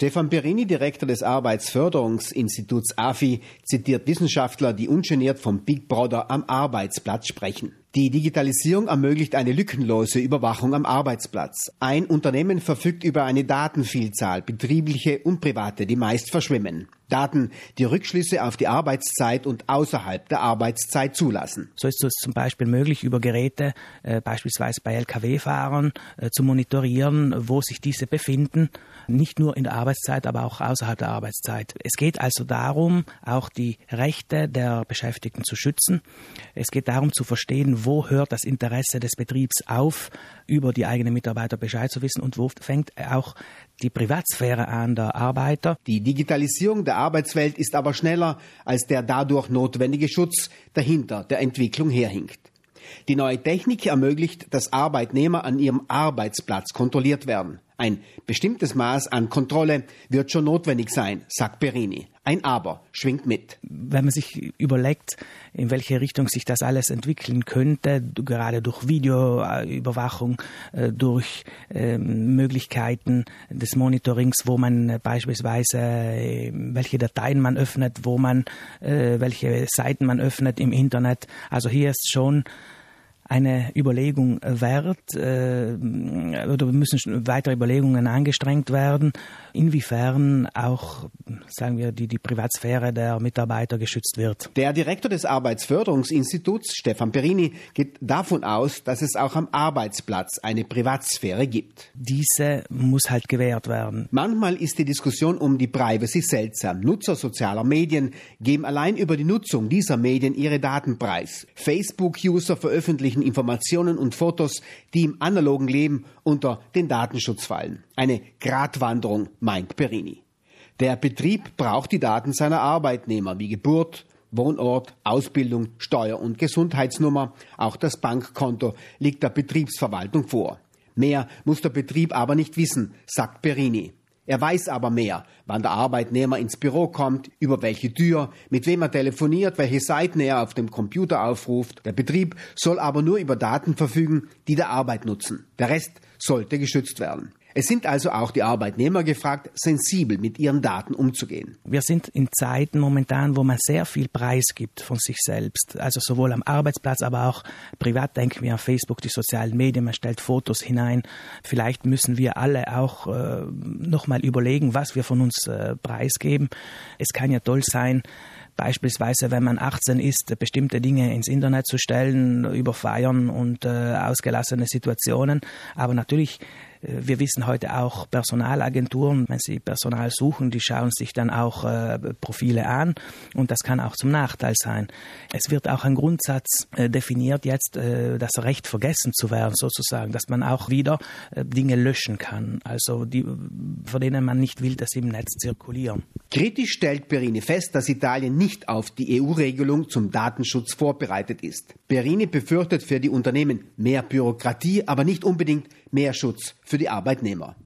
Stefan Perini, Direktor des Arbeitsförderungsinstituts AFI, zitiert Wissenschaftler, die ungeniert vom Big Brother am Arbeitsplatz sprechen. Die Digitalisierung ermöglicht eine lückenlose Überwachung am Arbeitsplatz. Ein Unternehmen verfügt über eine Datenvielzahl, betriebliche und private, die meist verschwimmen. Daten, die Rückschlüsse auf die Arbeitszeit und außerhalb der Arbeitszeit zulassen. So ist es zum Beispiel möglich, über Geräte, äh, beispielsweise bei Lkw-Fahrern, äh, zu monitorieren, wo sich diese befinden, nicht nur in der Arbeitszeit, aber auch außerhalb der Arbeitszeit. Es geht also darum, auch die Rechte der Beschäftigten zu schützen. Es geht darum zu verstehen, wo hört das Interesse des Betriebs auf, über die eigenen Mitarbeiter Bescheid zu wissen und wo fängt auch die Privatsphäre an der Arbeiter. Die Digitalisierung der Arbeitswelt ist aber schneller als der dadurch notwendige Schutz dahinter der Entwicklung herhinkt. Die neue Technik ermöglicht, dass Arbeitnehmer an ihrem Arbeitsplatz kontrolliert werden. Ein bestimmtes Maß an Kontrolle wird schon notwendig sein, sagt Perini. Ein Aber schwingt mit. Wenn man sich überlegt, in welche Richtung sich das alles entwickeln könnte, gerade durch Videoüberwachung, äh, durch ähm, Möglichkeiten des Monitorings, wo man beispielsweise äh, welche Dateien man öffnet, wo man äh, welche Seiten man öffnet im Internet. Also hier ist schon eine Überlegung wert äh, oder müssen weitere Überlegungen angestrengt werden, inwiefern auch, sagen wir, die, die Privatsphäre der Mitarbeiter geschützt wird. Der Direktor des Arbeitsförderungsinstituts, Stefan Perini, geht davon aus, dass es auch am Arbeitsplatz eine Privatsphäre gibt. Diese muss halt gewährt werden. Manchmal ist die Diskussion um die Privacy seltsam. Nutzer sozialer Medien geben allein über die Nutzung dieser Medien ihre Daten preis. Facebook-User veröffentlichen persönlichen Informationen und Fotos, die im analogen Leben unter den Datenschutz fallen. Eine Gratwanderung, meint Perini. Der Betrieb braucht die Daten seiner Arbeitnehmer wie Geburt, Wohnort, Ausbildung, Steuer- und Gesundheitsnummer. Auch das Bankkonto liegt der Betriebsverwaltung vor. Mehr muss der Betrieb aber nicht wissen, sagt Perini. Er weiß aber mehr, wann der Arbeitnehmer ins Büro kommt, über welche Tür, mit wem er telefoniert, welche Seiten er auf dem Computer aufruft. Der Betrieb soll aber nur über Daten verfügen, die der Arbeit nutzen. Der Rest sollte geschützt werden. Es sind also auch die Arbeitnehmer gefragt, sensibel mit ihren Daten umzugehen. Wir sind in Zeiten momentan, wo man sehr viel Preis gibt von sich selbst. Also sowohl am Arbeitsplatz, aber auch privat denken wir an Facebook, die sozialen Medien, man stellt Fotos hinein. Vielleicht müssen wir alle auch äh, nochmal überlegen, was wir von uns äh, preisgeben. Es kann ja toll sein, beispielsweise, wenn man 18 ist, bestimmte Dinge ins Internet zu stellen, über Feiern und äh, ausgelassene Situationen. Aber natürlich wir wissen heute auch Personalagenturen, wenn sie Personal suchen, die schauen sich dann auch äh, Profile an und das kann auch zum Nachteil sein. Es wird auch ein Grundsatz äh, definiert jetzt, äh, das Recht vergessen zu werden sozusagen, dass man auch wieder äh, Dinge löschen kann, also die, von denen man nicht will, dass sie im Netz zirkulieren. Kritisch stellt Perini fest, dass Italien nicht auf die EU-Regelung zum Datenschutz vorbereitet ist. Perini befürchtet für die Unternehmen mehr Bürokratie, aber nicht unbedingt mehr Schutz für die Arbeitnehmer.